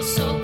So.